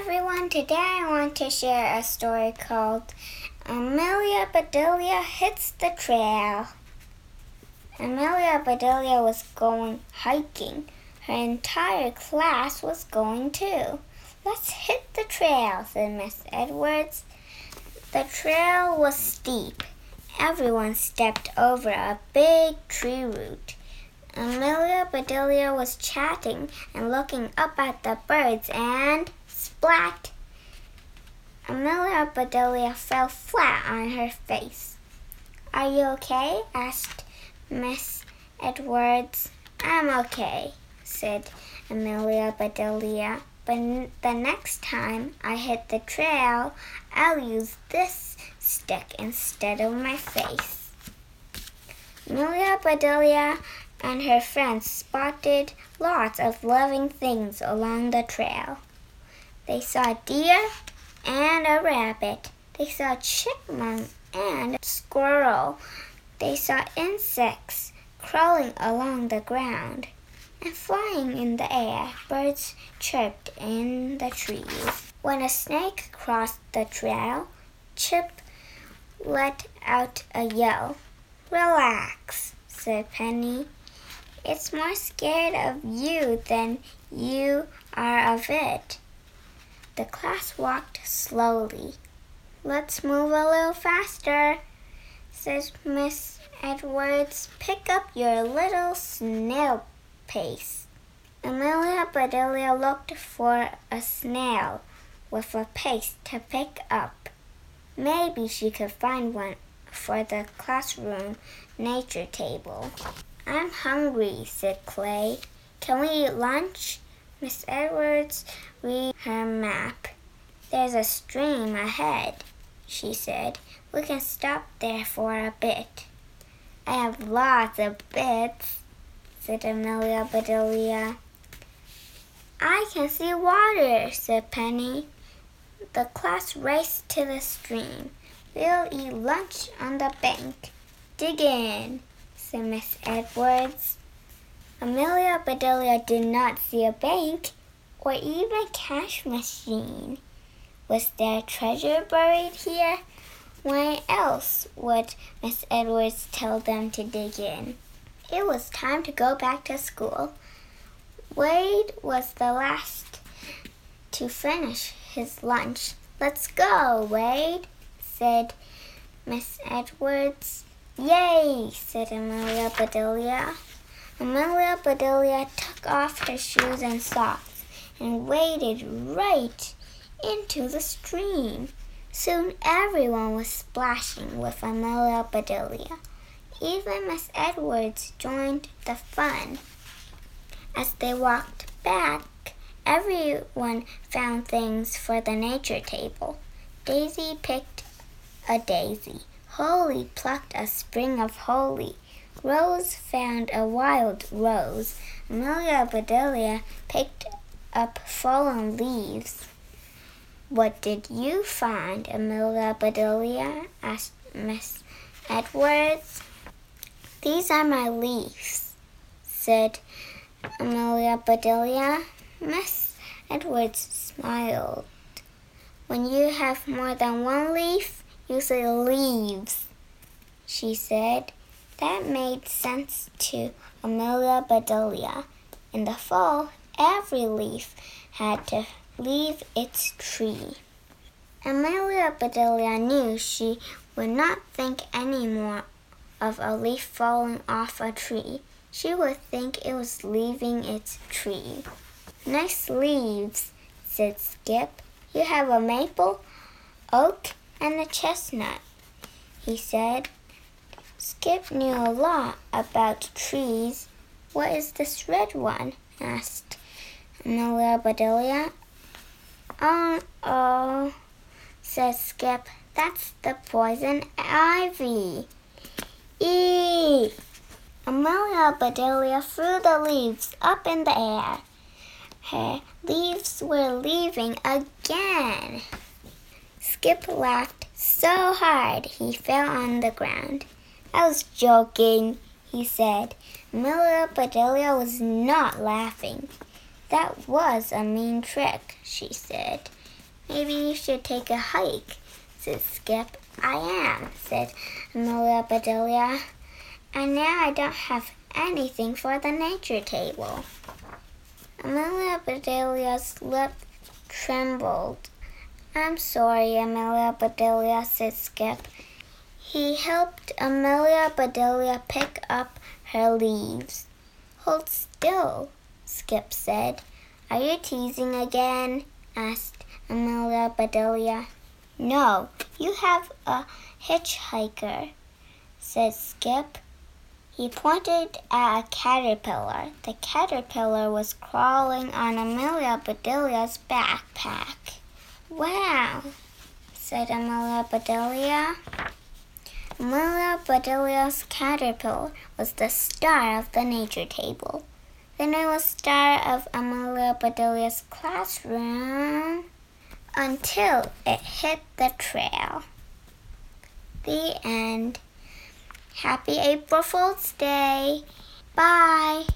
everyone, today I want to share a story called Amelia Bedelia Hits the Trail. Amelia Bedelia was going hiking. Her entire class was going too. Let's hit the trail, said Miss Edwards. The trail was steep. Everyone stepped over a big tree root. Amelia Bedelia was chatting and looking up at the birds and splat! Amelia Bedelia fell flat on her face. Are you okay? asked Miss Edwards. I'm okay, said Amelia Bedelia. But the next time I hit the trail, I'll use this stick instead of my face. Amelia Bedelia and her friends spotted lots of loving things along the trail. They saw a deer and a rabbit. They saw a chipmunk and a squirrel. They saw insects crawling along the ground and flying in the air. Birds chirped in the trees. When a snake crossed the trail, Chip let out a yell. Relax, said Penny. It's more scared of you than you are of it. The class walked slowly. Let's move a little faster, says Miss Edwards. Pick up your little snail pace. Amelia Bedelia looked for a snail with a pace to pick up. Maybe she could find one for the classroom nature table. I'm hungry, said Clay. Can we eat lunch? Miss Edwards read her map. There's a stream ahead, she said. We can stop there for a bit. I have lots of bits, said Amelia Bedelia. I can see water, said Penny. The class raced to the stream. We'll eat lunch on the bank. Dig in said Miss Edwards. Amelia Bedelia did not see a bank or even a cash machine. Was there treasure buried here? Why else would Miss Edwards tell them to dig in? It was time to go back to school. Wade was the last to finish his lunch. Let's go, Wade, said Miss Edwards. Yay, said Amelia Bedelia. Amelia Bedelia took off her shoes and socks and waded right into the stream. Soon everyone was splashing with Amelia Bedelia. Even Miss Edwards joined the fun. As they walked back, everyone found things for the nature table. Daisy picked a daisy. Holly plucked a sprig of holly. Rose found a wild rose. Amelia Bedelia picked up fallen leaves. What did you find, Amelia Bedelia? asked Miss Edwards. These are my leaves, said Amelia Bedelia. Miss Edwards smiled. When you have more than one leaf, you say leaves, she said. That made sense to Amelia Bedelia. In the fall, every leaf had to leave its tree. Amelia Bedelia knew she would not think any more of a leaf falling off a tree. She would think it was leaving its tree. Nice leaves, said Skip. You have a maple, oak, and a chestnut, he said. Skip knew a lot about trees. What is this red one? asked Amelia Bedelia. Uh, oh, oh, said Skip. That's the poison ivy. Eee! Amelia Bedelia threw the leaves up in the air. Her leaves were leaving again. Skip laughed so hard he fell on the ground. I was joking, he said. Amelia Bedelia was not laughing. That was a mean trick, she said. Maybe you should take a hike, said Skip. I am, said Amelia Bedelia. And now I don't have anything for the nature table. Amelia Bedelia's lip trembled. I'm sorry, Amelia Bedelia, said Skip. He helped Amelia Bedelia pick up her leaves. Hold still, Skip said. Are you teasing again? asked Amelia Bedelia. No, you have a hitchhiker, said Skip. He pointed at a caterpillar. The caterpillar was crawling on Amelia Bedelia's backpack. Wow, said Amelia Bedelia. Amelia Bedelia's caterpillar was the star of the nature table. Then it was star of Amelia Bedelia's classroom until it hit the trail. The end. Happy April Fool's Day. Bye.